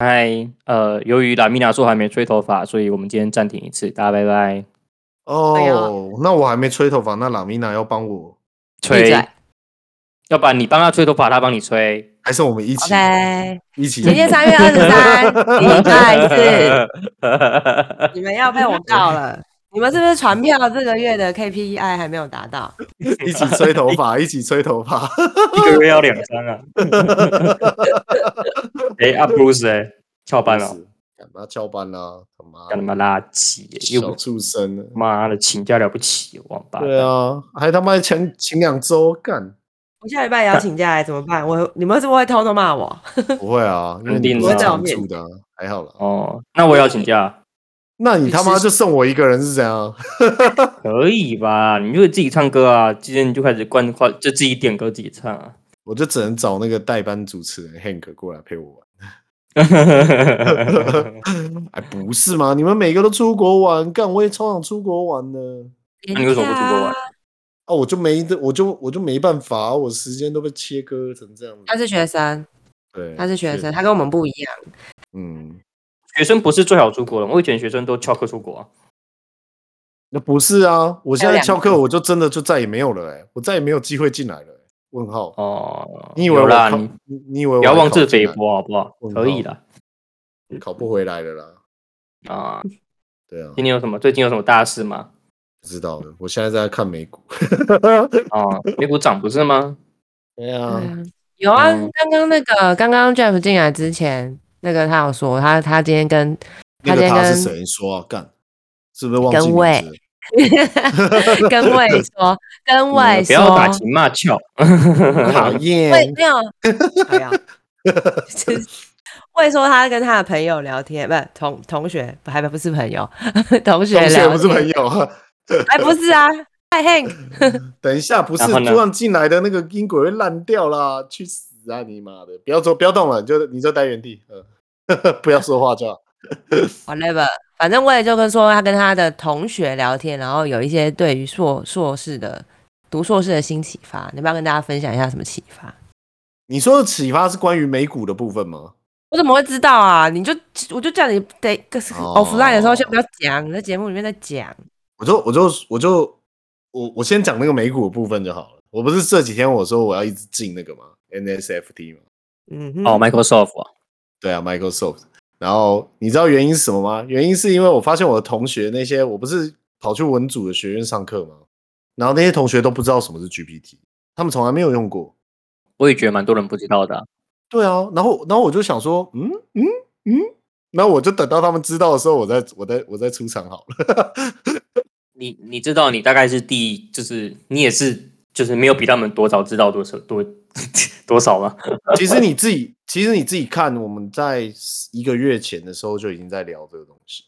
嗨，呃，由于拉米娜说还没吹头发，所以我们今天暂停一次，大家拜拜。哦、oh，那我还没吹头发，那拉米娜要帮我吹，要不然你帮他吹头发，他帮你吹，还是我们一起？OK，一起。今天三月二十三，礼拜四，你们要被我告了。你们是不是传票这个月的 KPI 还没有达到？一起吹头发，一起吹头发，一个月要两张啊！哎、欸，阿、啊、Bruce 哎，翘班了，干嘛翘班了？他妈，干他妈垃圾，小畜生！妈的，请假了不起，王八蛋！对啊，还他妈请请 两周干！我下礼拜也要请假来，怎么办？我你们是不是会偷偷骂我？不会啊，因为你不是常驻的，还好了。哦，那我也要请假。那你他妈就剩我一个人是怎样？可以吧？你就自己唱歌啊！今天你就开始关话，就自己点歌自己唱啊！我就只能找那个代班主持人 Hank 过来陪我玩。哎，不是吗？你们每个都出国玩，干我也超想出国玩的。那你为什么不出国玩？啊，我就没的，我就我就没办法，我时间都被切割成这样。他是学生，对，他是学生，他跟我们不一样。嗯。学生不是最好出国的，我以前学生都翘课出国啊。那不是啊，我现在翘课，我就真的就再也没有了哎、欸，我再也没有机会进来了、欸。问号哦，你以为我啦？你你以为我不要妄自菲薄好不好？可以的，考不回来了啦。啊，对啊。今天有什么？最近有什么大事吗？不知道的，我现在在看美股。哦，美股涨不是吗？对啊，有啊。刚刚那个，刚刚 Jeff 进来之前。那个他有说，他他今天跟他今天跟谁说啊？干，是不是忘记跟魏 跟魏说，跟魏说，不要打情骂俏，讨厌。魏没有，没有。魏说他跟他的朋友聊天，不是同同学，还不是朋友，同学聊天不是朋友，哎，不是啊，太 Hank。等一下，不是突然进来的那个音轨会烂掉啦，去死！啊你妈的！不要做，不要动了，你就你就待原地，呃，不要说话就好。Whatever，反正我也就跟说他跟他的同学聊天，然后有一些对于硕硕士的读硕士的新启发，你要不要跟大家分享一下什么启发？你说的启发是关于美股的部分吗？我怎么会知道啊？你就我就叫你得 offline 的时候先不要讲，你在节目里面再讲。我就我就我就我我先讲那个美股的部分就好了。我不是这几天我说我要一直进那个吗？NSFT 嘛，嗯，哦，Microsoft 啊，对啊，Microsoft。然后你知道原因是什么吗？原因是因为我发现我的同学那些，我不是跑去文组的学院上课吗？然后那些同学都不知道什么是 GPT，他们从来没有用过。我也觉得蛮多人不知道的啊。对啊，然后然后我就想说，嗯嗯嗯，那我就等到他们知道的时候，我再我再我再出场好了。你你知道，你大概是第，就是你也是。就是没有比他们多早知道多少多 多少吗？其实你自己，其实你自己看，我们在一个月前的时候就已经在聊这个东西。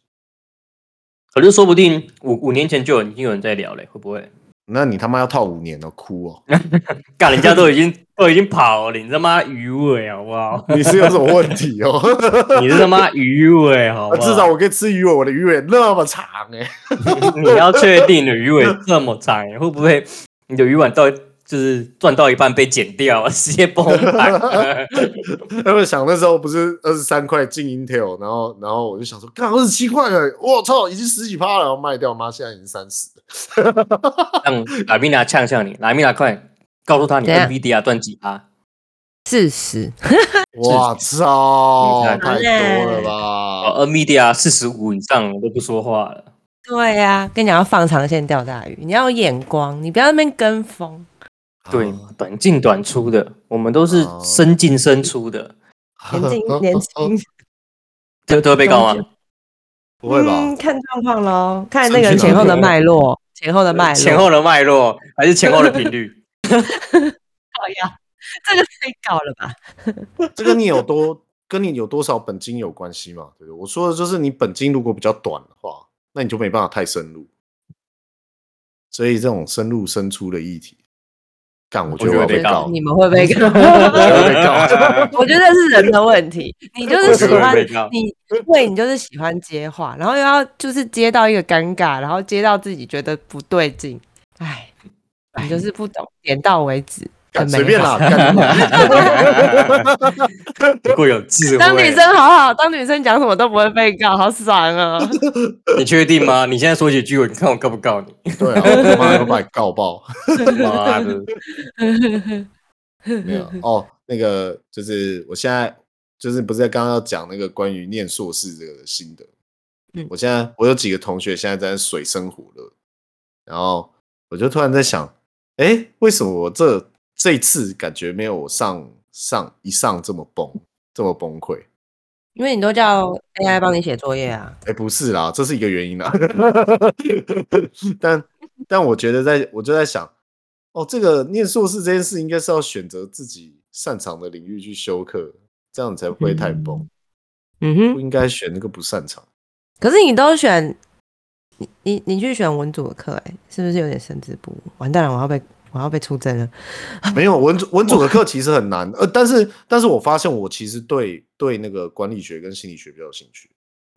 可是说不定五五年前就已经有人在聊嘞，会不会？那你他妈要套五年了，哭哦！干人家都已经都已经跑了，你他妈鱼尾好不好？你是有什么问题哦？你是他妈鱼尾好不好？至少我可以吃鱼尾，我的鱼尾那么长哎！你要确定的鱼尾这么长，会不会？你的鱼丸到就是赚到一半被剪掉，直接崩盘。他们想那时候不是二十三块进 Intel，然后然后我就想说，干二十七块了，我操，已经十几趴了，然后卖掉，妈现在已经三十。让拉米娜呛呛你，拉米娜快告诉他你 NVIDIA 赚几趴？四十。我操，太多了吧？NVIDIA 四十五以上我都不说话了。对呀、啊，跟你讲要放长线钓大鱼，你要有眼光，你不要那边跟风。对，短进短出的，我们都是深进深出的，年轻年轻，都都会被告吗？不会吧？嗯、看状况喽，看那个前后的脉络，前后的脉络，前后的脉络，还是前后的频率？好 呀，这个太高了吧？这个你有多跟你有多少本金有关系嘛？对不对？我说的就是你本金如果比较短的话，那你就没办法太深入。所以这种深入深出的议题，干我觉得我要被告，你们会被告？我觉得是人的问题。你就是喜欢你，对，你就是喜欢接话，然后又要就是接到一个尴尬，然后接到自己觉得不对劲，哎，你就是不懂，点到为止。随便啦，不过 有智慧。当女生好好，当女生讲什么都不会被告，好爽啊！你确定吗？你现在说几句，你看我告不告你？对啊，我妈要把你告爆。妈的！没有哦，那个就是我现在就是不是刚刚要讲那个关于念硕士这个心得。嗯，我现在我有几个同学现在在水深火热，然后我就突然在想，哎，为什么我这？这一次感觉没有上上一上这么崩，这么崩溃，因为你都叫 AI 帮你写作业啊。哎，不是啦，这是一个原因啦。但但我觉得在，我就在想，哦，这个念硕士这件事，应该是要选择自己擅长的领域去修课，这样才不会太崩。嗯哼，不应该选那个不擅长。可是你都选，你你你去选文组的课，哎，是不是有点神志不？完蛋了，我要被。我要被出征了。没有文组文组的课其实很难，呃，但是但是我发现我其实对对那个管理学跟心理学比较有兴趣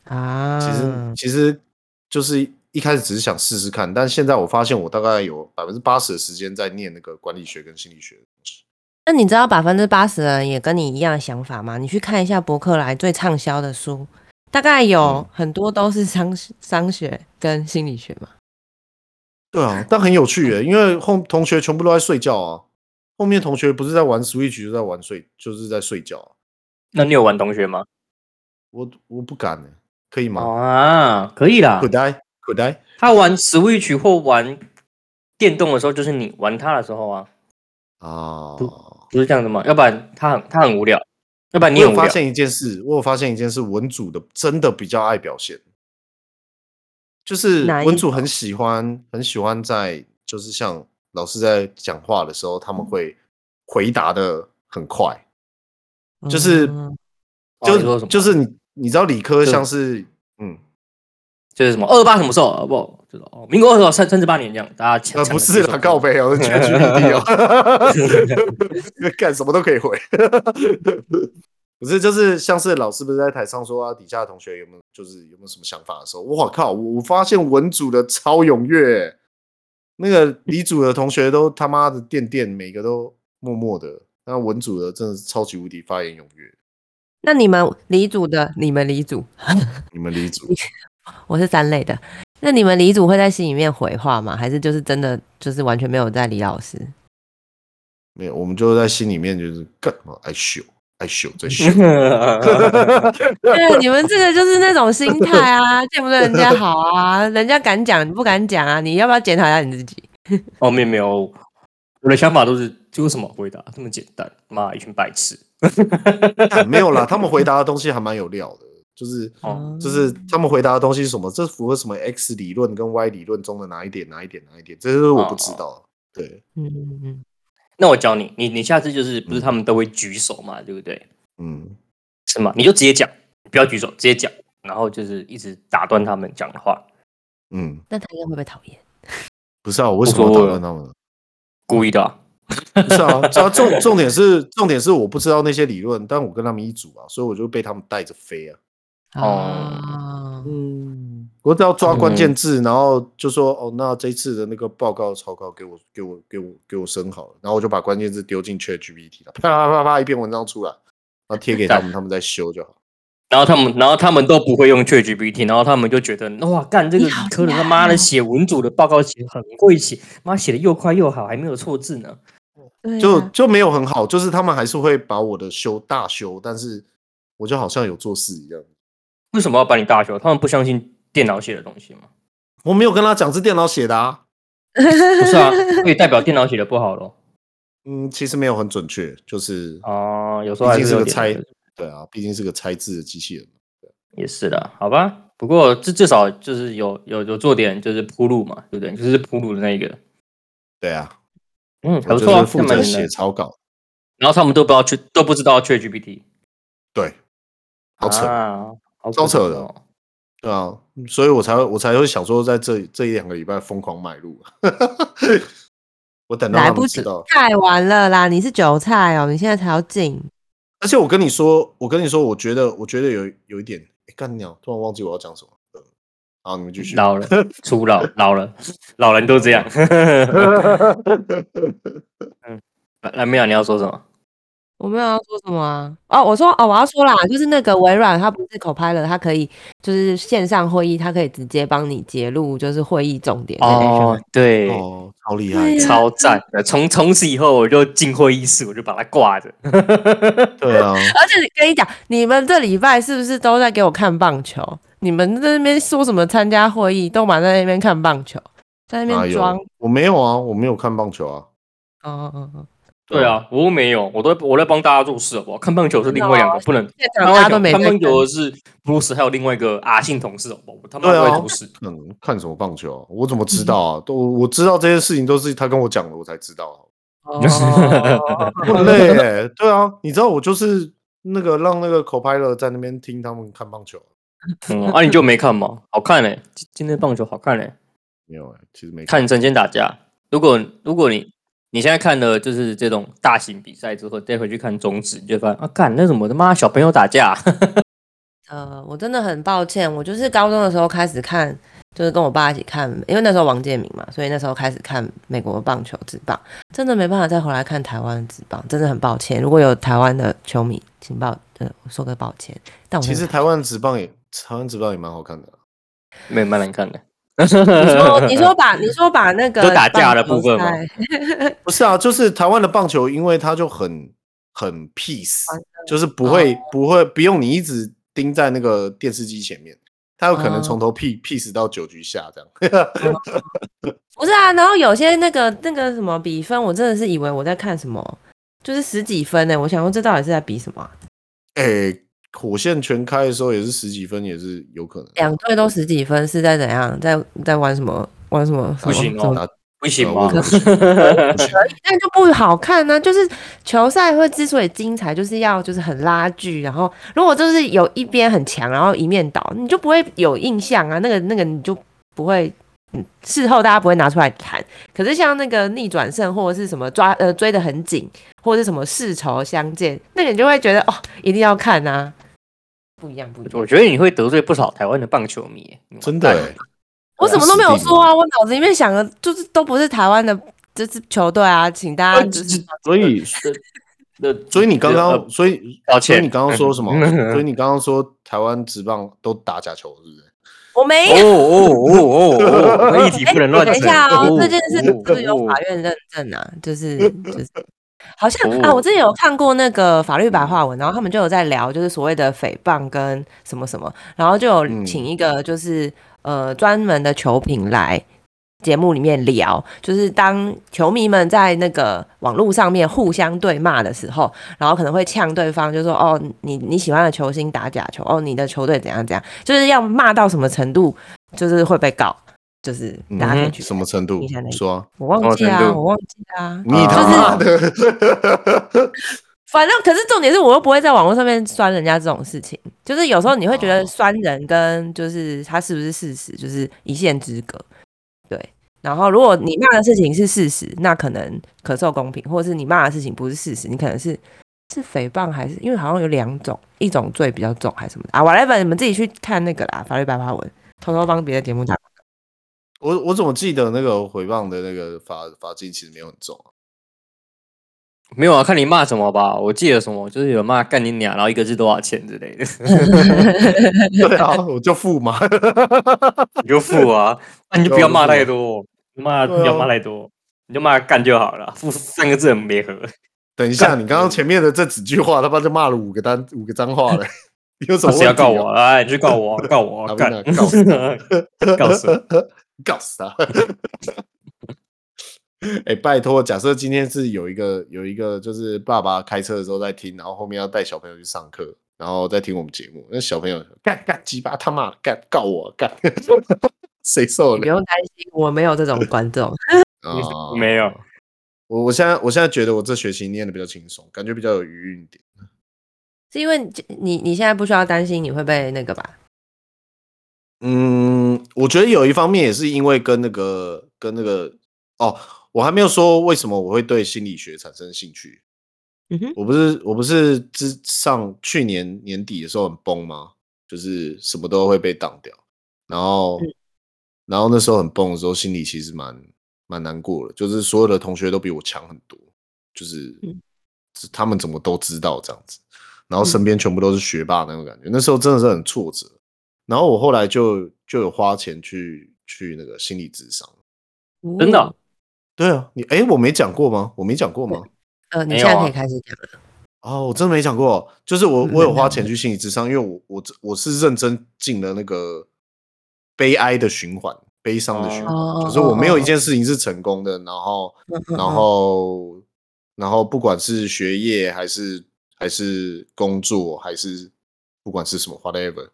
啊。其实其实就是一开始只是想试试看，但现在我发现我大概有百分之八十的时间在念那个管理学跟心理学的东西。那你知道百分之八十的人也跟你一样的想法吗？你去看一下博客来最畅销的书，大概有很多都是商商学跟心理学嘛。对啊，但很有趣耶，因为后同学全部都在睡觉啊。后面同学不是在玩 Switch，就在玩睡，就是在睡觉啊。那你有玩同学吗？我我不敢呢，可以吗？啊，可以啦。可呆可呆。他玩 Switch 或玩电动的时候，就是你玩他的时候啊。啊，不，不是这样的吗？要不然他很他很无聊。要不然你有发现一件事，我有发现一件事，文组的真的比较爱表现。就是文主很喜欢很喜欢在就是像老师在讲话的时候，他们会回答的很快，就是就就是你你知道理科像是嗯，就是什么二八什么时候不就是哦，民国二十三三十八年这样，大家呃不是啦，告白哦，ChatGPT 哦，干什么都可以回。不是，就是像是老师不是在台上说啊，底下的同学有没有就是有没有什么想法的时候，我靠，我发现文组的超踊跃，那个理组的同学都他妈的垫垫，每个都默默的，那文组的真的是超级无敌发言踊跃。那你们理组的，你们理组，你们理组，我是三类的，那你们理组会在心里面回话吗？还是就是真的就是完全没有在理老师？没有，我们就在心里面就是干嘛爱秀。在秀，在秀。对，你们这个就是那种心态啊，见不得人家好啊，人家敢讲，你不敢讲啊，你要不要检讨一下你自己？哦，没有没有，我的想法都是，就为什么回答这么简单？妈，一群白痴。没有啦，他们回答的东西还蛮有料的，就是，哦，就是他们回答的东西是什么？这符合什么 X 理论跟 Y 理论中的哪一点？哪一点？哪一点？这是我不知道。哦，对，嗯嗯嗯。那我教你，你你下次就是不是他们都会举手嘛，嗯、对不对？嗯，是吗？你就直接讲，不要举手，直接讲，然后就是一直打断他们讲的话。嗯，那他应该会不会讨厌？不是啊，我为什么要打断他们？故意的、啊。不是啊，重 重点是重点是我不知道那些理论，但我跟他们一组啊，所以我就被他们带着飞啊。哦，嗯。我只要抓关键字，然后就说哦，那这次的那个报告草稿给我给我给我给我生好了，然后我就把关键字丢进 ChatGPT 了，啪啪啪啪一篇文章出来，然后贴给他们，他们再修就好。然后他们然后他们都不会用 ChatGPT，然后他们就觉得哇，干这个理科的他妈的写文组的报告写很会写，妈写的又快又好，还没有错字呢，就就没有很好，就是他们还是会把我的修大修，但是我就好像有做事一样。为什么要把你大修？他们不相信。电脑写的东西吗？我没有跟他讲是电脑写的啊，不是啊，可以代表电脑写的不好咯。嗯，其实没有很准确，就是哦，有时候还是，是个猜，对啊，毕竟是个猜字的机器人。也是的，好吧。不过至至少就是有有有做点就是铺路嘛，对不对？就是铺路的那一个。对啊，嗯，还不错啊，负责写草稿。然后他们都不知道去，都不知道 ChatGPT。对，好扯，啊、好超扯的，对啊，所以我才会我才会想说，在这这一两个礼拜疯狂买入。我等到他们知道，太晚了啦！你是韭菜哦，你现在才要进。而且我跟你说，我跟你说，我觉得，我觉得有有一点，哎，干鸟，突然忘记我要讲什么。好，你们继续。老了，初老，老了，老人都这样。嗯，来，没有，你要说什么？我没有要说什么啊！哦，我说哦，我要说啦，就是那个微软，它不是 Copilot，它可以就是线上会议，它可以直接帮你截录，就是会议重点。哦，对，哦，超厉害，超赞的。从从此以后，我就进会议室，我就把它挂着。对啊。而且跟你讲，你们这礼拜是不是都在给我看棒球？你们在那边说什么参加会议，都满在那边看棒球，在那边装。我没有啊，我没有看棒球啊。哦哦哦。对啊，我没有，我都我在帮大家做事好不好？看棒球是另外两个，不能。大家都没看棒球的是布鲁斯，还有另外一个阿信同事好不好？他们都在做事。嗯，看什么棒球啊？我怎么知道啊？都我知道这些事情都是他跟我讲的，我才知道。哦，很累哎。对啊，你知道我就是那个让那个 Copilot 在那边听他们看棒球。嗯，啊，你就没看吗？好看嘞，今天棒球好看嘞。没有哎，其实没看神仙打架。如果如果你。你现在看的就是这种大型比赛之后，再回去看中职，你就发现啊，干那什么他妈小朋友打架。呃，我真的很抱歉，我就是高中的时候开始看，就是跟我爸一起看，因为那时候王建民嘛，所以那时候开始看美国棒球职棒，真的没办法再回来看台湾职棒，真的很抱歉。如果有台湾的球迷，请抱呃说个抱歉。但我其实台湾职棒也台湾职棒也蛮好看的，没蛮难看的。你说，你说 把你说把那个都打架的部分吗？不是啊，就是台湾的棒球，因为它就很很 peace，就是不会不会不用你一直盯在那个电视机前面，它有可能从头 peace peace 到九局下这样。不是啊，然后有些那个那个什么比分，我真的是以为我在看什么，就是十几分呢。我想说这到底是在比什么？哎。火线全开的时候也是十几分，也是有可能。两队都十几分，是在怎样？在在玩什么？玩什么？不行哦，不行吗？可以，那就不好看呢、啊。就是球赛会之所以精彩，就是要就是很拉锯。然后如果就是有一边很强，然后一面倒，你就不会有印象啊。那个那个你就不会，嗯，事后大家不会拿出来谈。可是像那个逆转胜或者是什么抓呃追得很紧，或者是什么世仇相见，那个你就会觉得哦，一定要看啊。不一样，不一样。我觉得你会得罪不少台湾的棒球迷，真的。我什么都没有说啊，我脑子里面想的就是都不是台湾的这支球队啊，请大家就是。所以，所以你刚刚，所以，所以你刚刚说什么？所以你刚刚说台湾职棒都打假球，是不是？我没有。哦哦哦哦，议题不能乱。等一下哦，这件事是不是有法院认证啊？就是就是。好像啊，我之前有看过那个法律白话文，然后他们就有在聊，就是所谓的诽谤跟什么什么，然后就有请一个就是、嗯、呃专门的球评来节目里面聊，就是当球迷们在那个网络上面互相对骂的时候，然后可能会呛对方，就说哦你你喜欢的球星打假球，哦你的球队怎样怎样，就是要骂到什么程度，就是会被告。就是大家可以去什么程度？你说，我忘记啊，我忘记啊。你他妈的！反正，可是重点是我又不会在网络上面酸人家这种事情。就是有时候你会觉得酸人跟就是他是不是事实，就是一线之隔。对。然后，如果你骂的事情是事实，那可能可受公平；或者是你骂的事情不是事实，你可能是是诽谤，还是因为好像有两种，一种罪比较重，还是什么的啊？whatever，你们自己去看那个啦，法律白话文，偷偷帮别的节目讲。我我怎么记得那个回谤的那个罚罚金其实没有很重啊？没有啊，看你骂什么吧。我记得什么，就是有骂干你娘，然后一个字多少钱之类的。对啊，我就付嘛，你就付啊，那你就不要骂太多，骂不要骂太多，你就骂干就好了，付三个字很没合。等一下，你刚刚前面的这几句话，他妈就骂了五个单五个脏话了。有什么谁要告我？来，你去告我，告我，告告死告死。他！哎，拜托，假设今天是有一个有一个，就是爸爸开车的时候在听，然后后面要带小朋友去上课，然后再听我们节目，那小朋友干干鸡巴他妈干告我干，谁受了？不用担心，我没有这种观众，哦、没有。我我现在我现在觉得我这学期念的比较轻松，感觉比较有余韵一点。是因为你你现在不需要担心你会被那个吧？嗯，我觉得有一方面也是因为跟那个跟那个哦，我还没有说为什么我会对心理学产生兴趣。嗯哼，我不是我不是之上去年年底的时候很崩吗？就是什么都会被挡掉，然后、嗯、然后那时候很崩的时候，心里其实蛮蛮难过的，就是所有的同学都比我强很多，就是、嗯、他们怎么都知道这样子，然后身边全部都是学霸那种感觉，嗯、那时候真的是很挫折。然后我后来就就有花钱去去那个心理智商，真的、哦？对啊，你哎，我没讲过吗？我没讲过吗？呃，你现在可以开始讲了。哦，我真的没讲过，就是我我有花钱去心理智商，因为我我我是认真进了那个悲哀的循环，悲伤的循环，就是我没有一件事情是成功的，然后然后然后不管是学业还是还是工作还是不管是什么 whatever，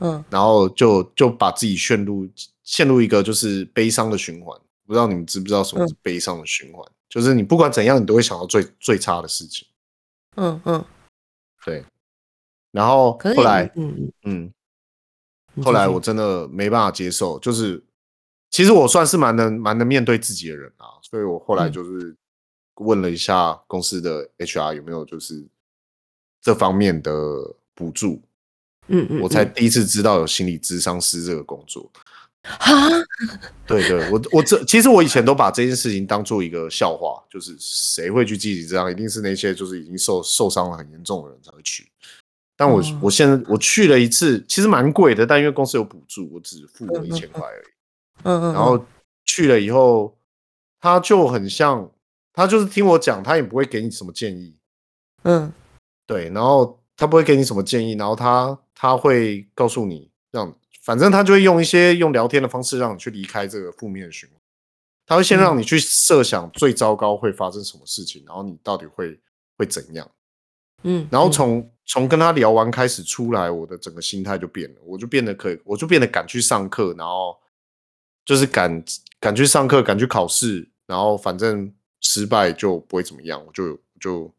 嗯，然后就就把自己陷入陷入一个就是悲伤的循环，不知道你们知不知道什么是悲伤的循环？就是你不管怎样，你都会想到最最差的事情。嗯嗯，对，然后后来，嗯。嗯，后来我真的没办法接受，就是其实我算是蛮能蛮能面对自己的人啊，所以我后来就是问了一下公司的 HR 有没有就是这方面的补助，嗯嗯，我才第一次知道有心理咨商师这个工作。啊，对对，我我这其实我以前都把这件事情当做一个笑话，就是谁会去积极这样，一定是那些就是已经受受伤了很严重的人才会去。但我、哦、我现在我去了一次，其实蛮贵的，但因为公司有补助，我只付了一千块而已。嗯嗯。然后去了以后，他就很像，他就是听我讲，他也不会给你什么建议。嗯，对，然后他不会给你什么建议，然后他他会告诉你让。反正他就会用一些用聊天的方式让你去离开这个负面的循环。他会先让你去设想最糟糕会发生什么事情，然后你到底会会怎样？嗯，然后从从跟他聊完开始出来，我的整个心态就变了，我就变得可以，我就变得敢去上课，然后就是敢敢去上课，敢去考试，然后反正失败就不会怎么样，我就就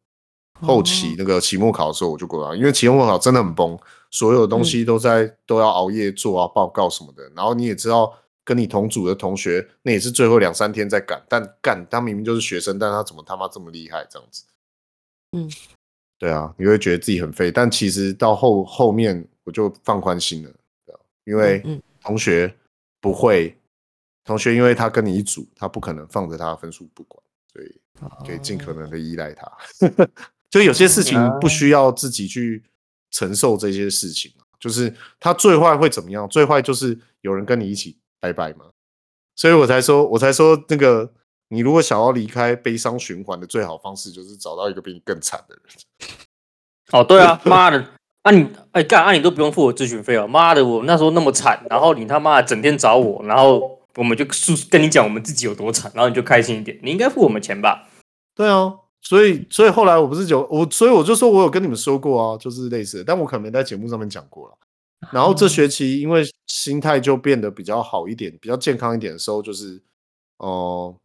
后期那个期末考的时候我就过了，因为期末考真的很崩。所有东西都在、嗯、都要熬夜做啊，报告什么的。然后你也知道，跟你同组的同学，那也是最后两三天在赶。但干他明明就是学生，但他怎么他妈这么厉害？这样子，嗯，对啊，你会觉得自己很废。但其实到后后面，我就放宽心了，因为同学不会，同学因为他跟你一组，他不可能放着他的分数不管，所以可以尽可能的依赖他。哦、就有些事情不需要自己去。承受这些事情，就是他最坏会怎么样？最坏就是有人跟你一起拜拜嘛。所以我才说，我才说那个，你如果想要离开悲伤循环的最好方式，就是找到一个比你更惨的人。哦，对啊，妈的，啊你，哎干，啊你都不用付我咨询费哦。妈的，我那时候那么惨，然后你他妈整天找我，然后我们就跟你讲我们自己有多惨，然后你就开心一点。你应该付我们钱吧？对啊。所以，所以后来我不是就我，所以我就说我有跟你们说过啊，就是类似的，但我可能没在节目上面讲过了。然后这学期因为心态就变得比较好一点，比较健康一点的时候，就是哦、呃，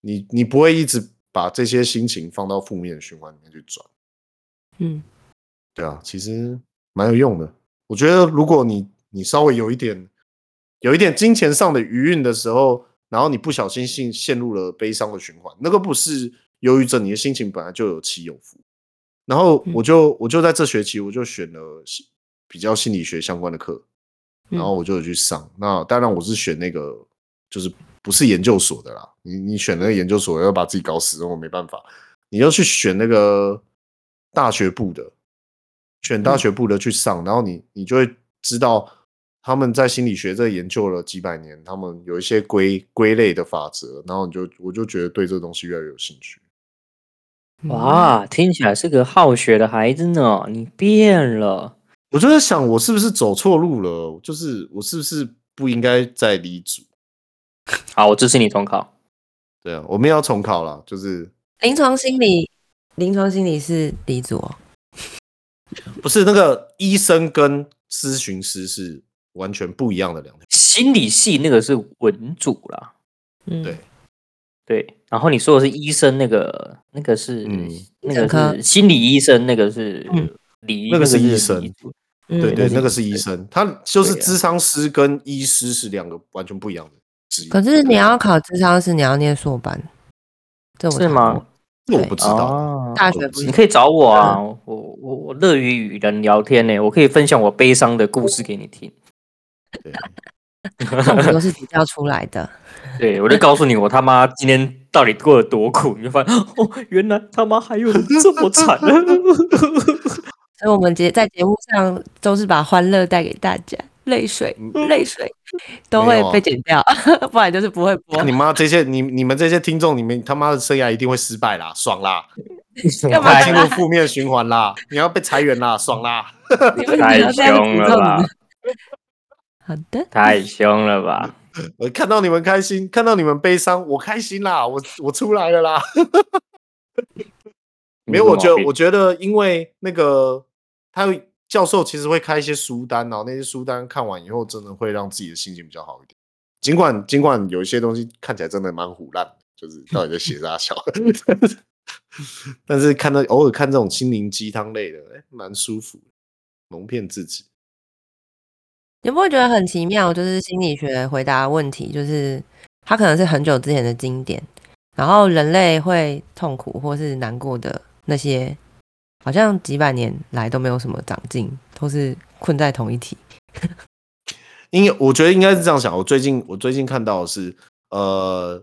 你你不会一直把这些心情放到负面的循环里面去转。嗯，对啊，其实蛮有用的。我觉得如果你你稍微有一点有一点金钱上的余韵的时候，然后你不小心陷陷入了悲伤的循环，那个不是。忧郁症，你的心情本来就有起有伏，然后我就我就在这学期我就选了比较心理学相关的课，然后我就有去上。那当然我是选那个就是不是研究所的啦，你你选那个研究所要把自己搞死，我没办法。你要去选那个大学部的，选大学部的去上，然后你你就会知道他们在心理学这研究了几百年，他们有一些归归类的法则，然后你就我就觉得对这个东西越来越有兴趣。哇，听起来是个好学的孩子呢。你变了，我就在想，我是不是走错路了？就是我是不是不应该再离组？好，我支持你重考。对啊，我们要重考了。就是临床心理，临床心理是离组哦。不是那个医生跟咨询师是完全不一样的两条。心理系那个是文组啦。嗯，对。对，然后你说的是医生，那个那个是、嗯、那个是心理医生，那个是理、嗯，那个是医生，对对，对，那个是医生，他就是智商师跟医师是两个完全不一样的职业。可是你要考智商师，你要念硕班，这是吗？这我不知道，哦、大学不是。你可以找我啊，我我我乐于与人聊天呢，我可以分享我悲伤的故事给你听。对，我们都是比较出来的。对，我就告诉你，我他妈今天到底过得多苦，你就发现 哦，原来他妈还有人这么惨。所以，我们节在节目上都是把欢乐带给大家。泪水，泪水都会被剪掉，啊、不然就是不会播。你妈这些，你你们这些听众，你们他妈的生涯一定会失败啦，爽啦！干嘛进入负面循环啦？你要被裁员啦，爽啦！太凶了吧！好的，太凶了吧！我 看到你们开心，看到你们悲伤，我开心啦！我我出来了啦！没有，我觉得我觉得，因为那个他。教授其实会开一些书单，然后那些书单看完以后，真的会让自己的心情比较好一点。尽管尽管有一些东西看起来真的蛮唬烂，就是到底在写啥小，但是看到偶尔看这种心灵鸡汤类的，哎，蛮舒服，蒙骗自己。你不会觉得很奇妙？就是心理学回答问题，就是它可能是很久之前的经典，然后人类会痛苦或是难过的那些。好像几百年来都没有什么长进，都是困在同一体。因为我觉得应该是这样想。我最近我最近看到的是，呃，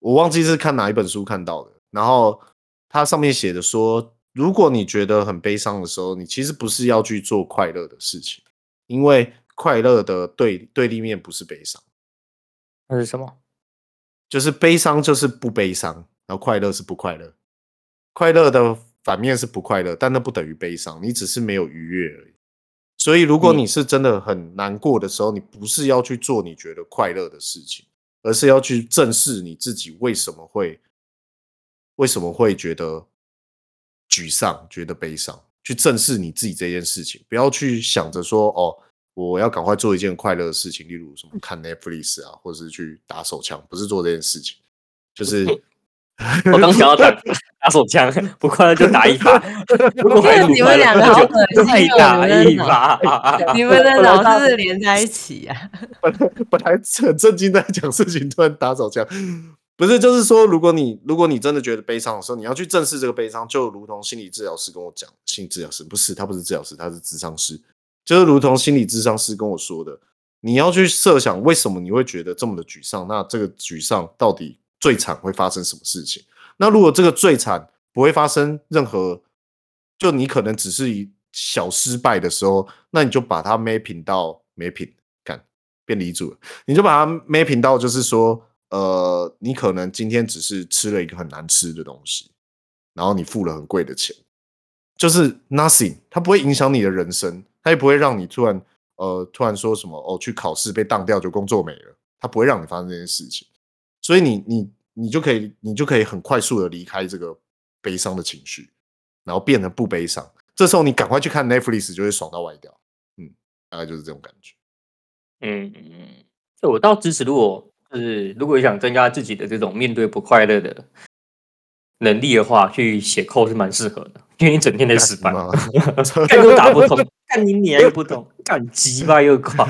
我忘记是看哪一本书看到的。然后它上面写的说，如果你觉得很悲伤的时候，你其实不是要去做快乐的事情，因为快乐的对对立面不是悲伤。那是什么？就是悲伤就是不悲伤，然后快乐是不快乐。快乐的。反面是不快乐，但那不等于悲伤，你只是没有愉悦而已。所以，如果你是真的很难过的时候，你不是要去做你觉得快乐的事情，而是要去正视你自己为什么会为什么会觉得沮丧、觉得悲伤，去正视你自己这件事情，不要去想着说哦，我要赶快做一件快乐的事情，例如什么看 Netflix 啊，或者是去打手枪，不是做这件事情，就 是。我刚想要打 打手枪，不快乐就打一把。如果你们两个好可爱，打一把。你们的脑子是连在一起啊！本来本来很震惊在讲事情，突然打手枪，不是就是说，如果你如果你真的觉得悲伤的时候，你要去正视这个悲伤，就如同心理治疗师跟我讲，心理治疗师不是他不是治疗师，他是咨商师，就是如同心理咨商师跟我说的，你要去设想为什么你会觉得这么的沮丧，那这个沮丧到底？最惨会发生什么事情？那如果这个最惨不会发生任何，就你可能只是一小失败的时候，那你就把它 mapping 到 mapping，看变离组，你就把它 mapping 到就是说，呃，你可能今天只是吃了一个很难吃的东西，然后你付了很贵的钱，就是 nothing，它不会影响你的人生，它也不会让你突然呃突然说什么哦去考试被当掉就工作没了，他不会让你发生这件事情。所以你你你就可以你就可以很快速的离开这个悲伤的情绪，然后变得不悲伤。这时候你赶快去看 Netflix 就会爽到歪掉，嗯，大概就是这种感觉。嗯嗯，就我倒支持，如果就是如果你想增加自己的这种面对不快乐的能力的话，去写扣是蛮适合的，因为你整天在失败，干都打不通，干你脸又不懂，干鸡巴又垮。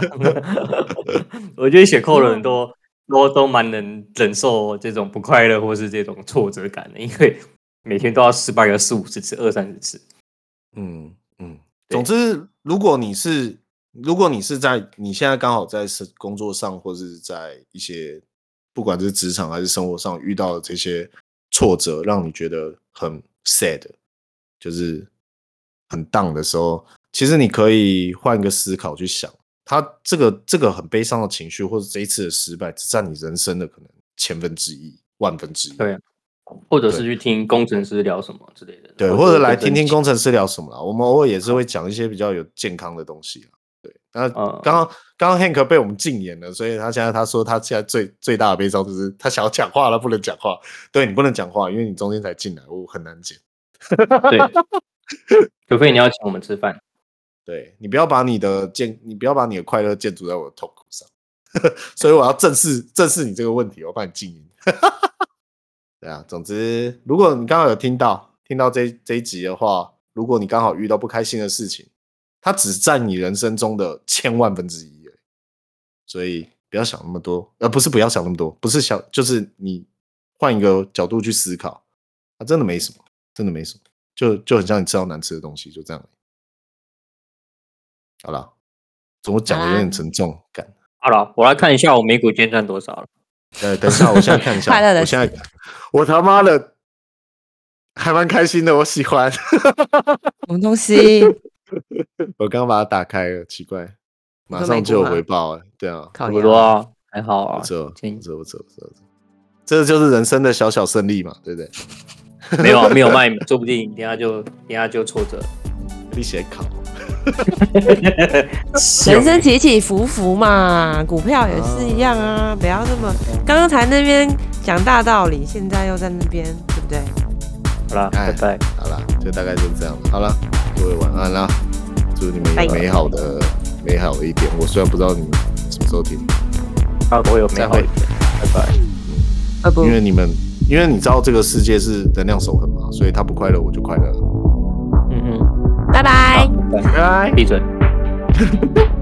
我觉得写扣的人都。都都蛮能忍受这种不快乐或是这种挫折感的，因为每天都要失败个四五十次、二三十次。嗯嗯，总之，如果你是如果你是在你现在刚好在工作上，或是在一些不管是职场还是生活上遇到的这些挫折，让你觉得很 sad，就是很 down 的时候，其实你可以换一个思考去想。他这个这个很悲伤的情绪，或者这一次的失败，只占你人生的可能千分之一、万分之一。对，或者是去听工程师聊什么之类的。对，或者来听听工程师聊什么啦。我们偶尔也是会讲一些比较有健康的东西。对，那刚刚刚刚 Hank 被我们禁言了，所以他现在他说他现在最最大的悲伤就是他想要讲话了，不能讲话。对，你不能讲话，因为你中间才进来，我很难剪。对，除非你要请我们吃饭。对，你不要把你的建，你不要把你的快乐建筑在我的痛苦上，所以我要正视正视你这个问题，我帮你静音。对啊，总之，如果你刚好有听到听到这这一集的话，如果你刚好遇到不开心的事情，它只占你人生中的千万分之一，所以不要想那么多，呃、不是不要想那么多，不是想，就是你换一个角度去思考，它真的没什么，真的没什么，就就很像你吃到难吃的东西，就这样。好了，怎么讲的有点沉重感。好了，我来看一下我美股今天赚多少了。呃，等一下，我现在看一下。我现在，我他妈的还蛮开心的，我喜欢。什么东西？我刚刚把它打开了，奇怪，马上就有回报了。对啊，差不多啊，还好啊，不错，不错，不错，不错。这就是人生的小小胜利嘛，对不对？没有，没有卖，说不定等下就等下就挫折。你写考。人生起起伏伏嘛，股票也是一样啊，不要那么刚刚才那边讲大道理，现在又在那边，对不对？好了，拜拜。好了，就大概就是这样。好了，各位晚安啦，祝你们有美好的美好的一天。我虽然不知道你们什么时候听，啊，我有美好一天，拜拜。因为你们，因为你知道这个世界是能量守恒嘛，所以他不快乐，我就快乐。拜拜，拜拜，闭嘴。